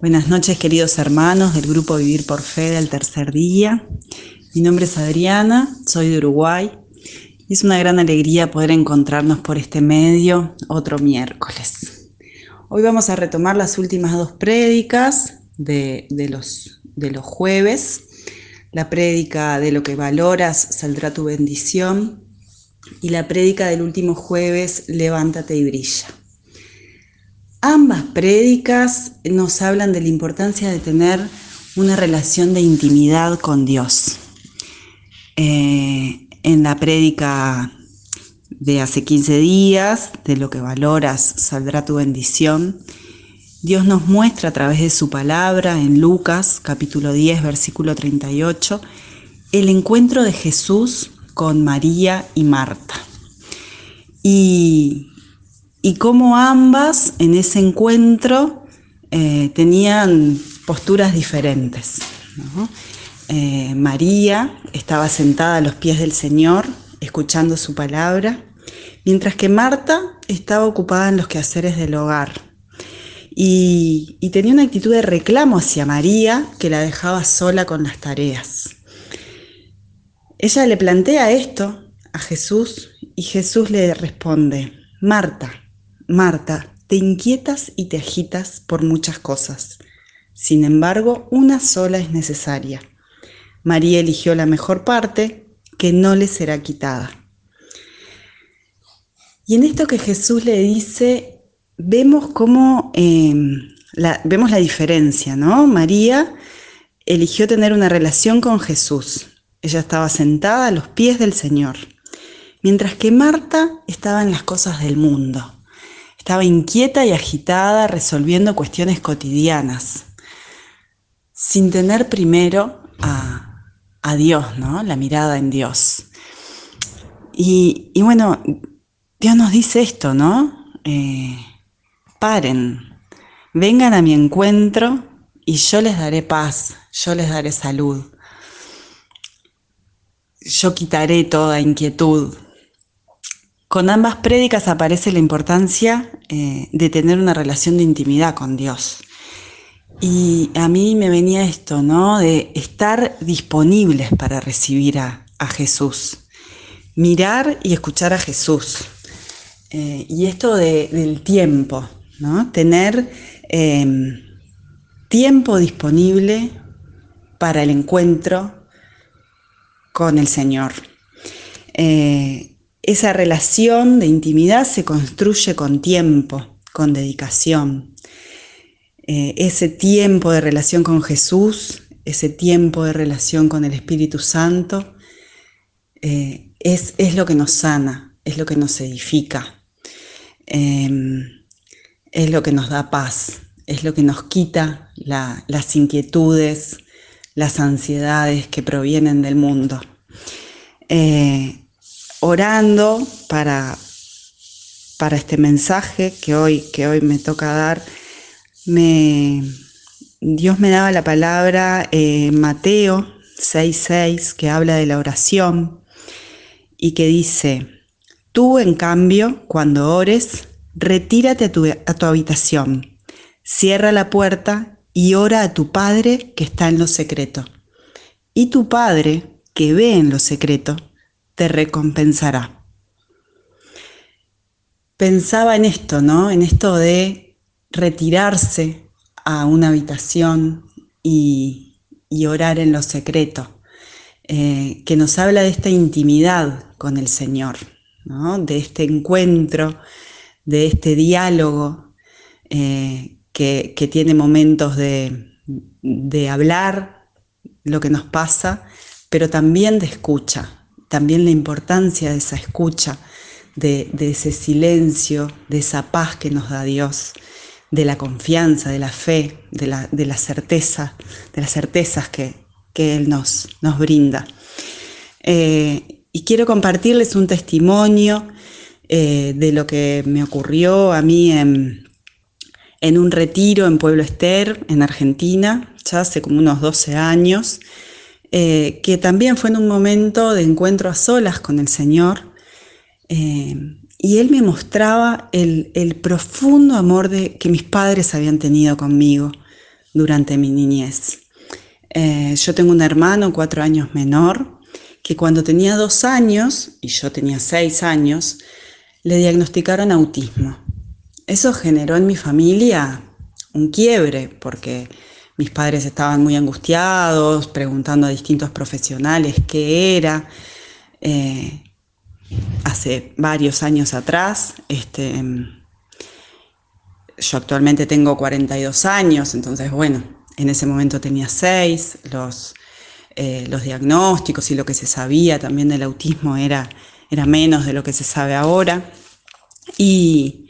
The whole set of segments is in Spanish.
Buenas noches, queridos hermanos del grupo Vivir por Fe del tercer día. Mi nombre es Adriana, soy de Uruguay y es una gran alegría poder encontrarnos por este medio otro miércoles. Hoy vamos a retomar las últimas dos prédicas de, los, de los jueves. La prédica de lo que valoras saldrá tu bendición y la prédica del último jueves, levántate y brilla. Ambas prédicas nos hablan de la importancia de tener una relación de intimidad con Dios. Eh, en la prédica de hace 15 días, de lo que valoras, saldrá tu bendición. Dios nos muestra a través de su palabra en Lucas capítulo 10 versículo 38 el encuentro de Jesús con María y Marta. Y y cómo ambas en ese encuentro eh, tenían posturas diferentes. Eh, María estaba sentada a los pies del Señor, escuchando su palabra, mientras que Marta estaba ocupada en los quehaceres del hogar. Y, y tenía una actitud de reclamo hacia María que la dejaba sola con las tareas. Ella le plantea esto a Jesús y Jesús le responde, Marta, Marta, te inquietas y te agitas por muchas cosas. Sin embargo, una sola es necesaria. María eligió la mejor parte, que no le será quitada. Y en esto que Jesús le dice, vemos cómo em, la, vemos la diferencia, ¿no? María eligió tener una relación con Jesús. Ella estaba sentada a los pies del Señor, mientras que Marta estaba en las cosas del mundo. Estaba inquieta y agitada resolviendo cuestiones cotidianas, sin tener primero a, Dios, ¿no? La mirada en Dios. Y, bueno, Dios nos dice esto, ¿no? Eh, paren, vengan a mi encuentro y yo les daré paz, yo les daré salud. Yo quitaré toda inquietud, con ambas prédicas aparece la importancia eh, de tener una relación de intimidad con Dios. Y a mí me venía esto, ¿no? De estar disponibles para recibir a, Jesús. Mirar y escuchar a Jesús. Eh, y esto del tiempo, ¿no? Tener em, tiempo disponible para el encuentro con el Señor. Eh, esa relación de intimidad se construye con tiempo, con dedicación. Eh, ese tiempo de relación con Jesús, ese tiempo de relación con el Espíritu Santo, eh, es, lo que nos sana, es lo que nos edifica, em, es lo que nos da paz, es lo que nos quita las inquietudes, las ansiedades que provienen del mundo. Eh, orando para, para este mensaje que hoy, que hoy me toca dar, me, Dios me daba la palabra eh, Mateo 6.6 que habla de la oración y que dice, tú en cambio, cuando ores, retírate a tu, a tu habitación, cierra la puerta y ora a tu Padre que está en lo secreto. Y tu Padre, que ve en lo secreto, te recompensará. Pensaba en esto, ¿no? En esto de retirarse a una habitación y, orar en lo secreto, eh, que nos habla de esta intimidad con el Señor, de este encuentro, de este diálogo eh, que, tiene momentos de hablar lo que nos pasa, pero también de escucha, también la importancia de esa escucha, de, ese silencio, de esa paz que nos da Dios, de la confianza, de la fe, de la, certeza, de las certezas que, Él nos, nos brinda. Eh, y quiero compartirles un testimonio eh, de lo que me ocurrió a mí en, en un retiro en Pueblo Ester, en Argentina, ya hace como unos 12 años. Eh, que también fue en un momento de encuentro a solas con el Señor, eh, y Él me mostraba el, profundo amor de, que mis padres habían tenido conmigo durante mi niñez. Eh, yo tengo un hermano cuatro años menor que cuando tenía dos años, y yo tenía seis años, le diagnosticaron autismo. Eso generó en mi familia un quiebre, porque mis padres estaban muy angustiados, preguntando a distintos profesionales qué era. Eh, hace varios años atrás, este, yo actualmente tengo 42 años, entonces bueno, en ese momento tenía 6, los, eh, los diagnósticos y lo que se sabía también del autismo era, era menos de lo que se sabe ahora. Y,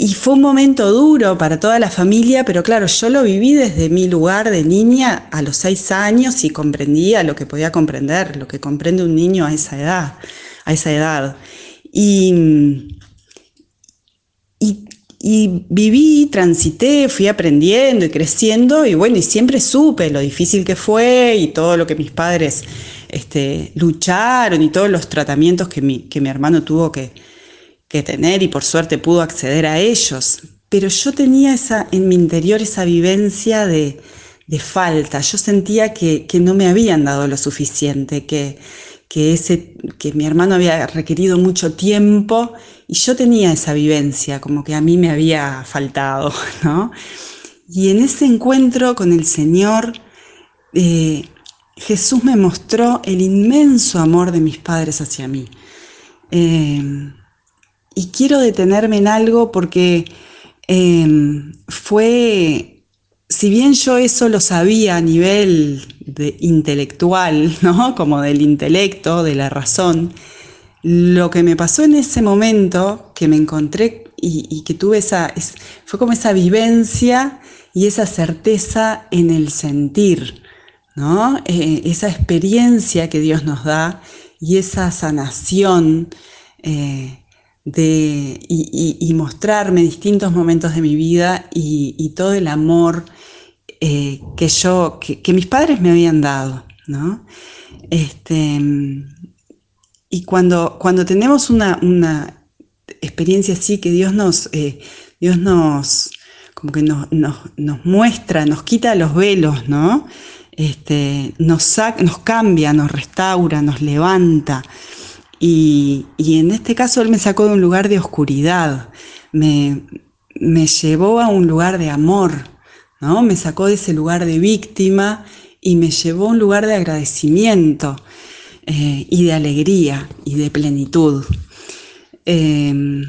y fue un momento duro para toda la familia, pero claro, yo lo viví desde mi lugar de niña a los seis años y comprendía lo que podía comprender, lo que comprende un niño a esa edad, a esa edad. Y, y, viví, transité, fui aprendiendo y creciendo y bueno, y siempre supe lo difícil que fue y todo lo que mis padres este, lucharon y todos los tratamientos que mi, que mi hermano tuvo que, que tener y por suerte pudo acceder a ellos. Pero yo tenía esa, en mi interior esa vivencia de, falta. Yo sentía que, no me habían dado lo suficiente, que, que, ese, que mi hermano había requerido mucho tiempo y yo tenía esa vivencia, como que a mí me había faltado, ¿no? Y en ese encuentro con el Señor, eh, Jesús me mostró el inmenso amor de mis padres hacia mí. Eh, y quiero detenerme en algo porque em, fue, si bien yo eso lo sabía a nivel intelectual, ¿no? como del intelecto, de la razón, lo que me pasó en ese momento, que me encontré y, que tuve esa, fue como esa vivencia y esa certeza en el sentir, ¿no? Eh, esa experiencia que Dios nos da y esa sanación eh, y, mostrarme distintos momentos de mi vida y, todo el amor eh, que yo, que, mis padres me habían dado, ¿no? Este, y cuando, cuando tenemos una, experiencia así, que Dios nos, eh, Dios nos, como que nos, muestra, nos quita los velos, ¿no? Este, nos, nos cambia, nos restaura, nos levanta. Y, en este caso él me sacó de un lugar de oscuridad, me, llevó a un lugar de amor, ¿no? Me sacó de ese lugar de víctima y me llevó a un lugar de agradecimiento eh, y de alegría y de plenitud. Em,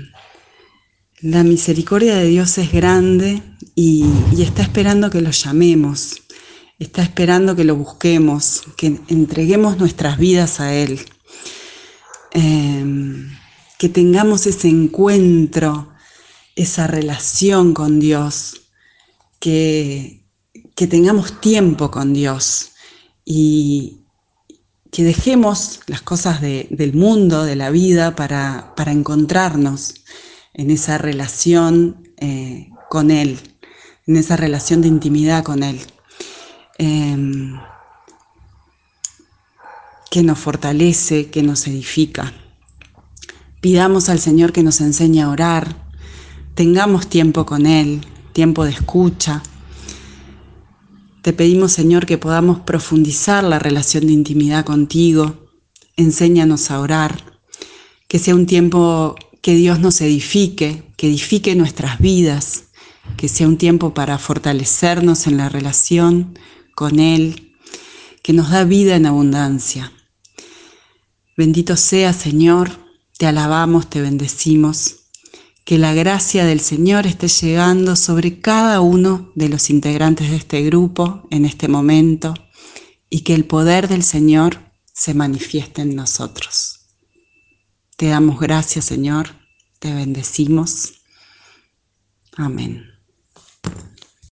la misericordia de Dios es grande y, y está esperando que lo llamemos, está esperando que lo busquemos, que entreguemos nuestras vidas a Él. Em, que tengamos ese encuentro, esa relación con Dios, que, que tengamos tiempo con Dios y que dejemos las cosas del mundo, de la vida, para, para encontrarnos en esa relación eh, con Él, en esa relación de intimidad con Él. Em, que nos fortalece, que nos edifica. Pidamos al Señor que nos enseñe a orar, tengamos tiempo con Él, tiempo de escucha. Te pedimos, Señor, que podamos profundizar la relación de intimidad contigo. Enséñanos a orar, que sea un tiempo que Dios nos edifique, que edifique nuestras vidas, que sea un tiempo para fortalecernos en la relación con Él, que nos da vida en abundancia. Bendito sea, Señor, te alabamos, te bendecimos. Que la gracia del Señor esté llegando sobre cada uno de los integrantes de este grupo en este momento y que el poder del Señor se manifieste en nosotros. Te damos gracias, Señor, te bendecimos. Amén.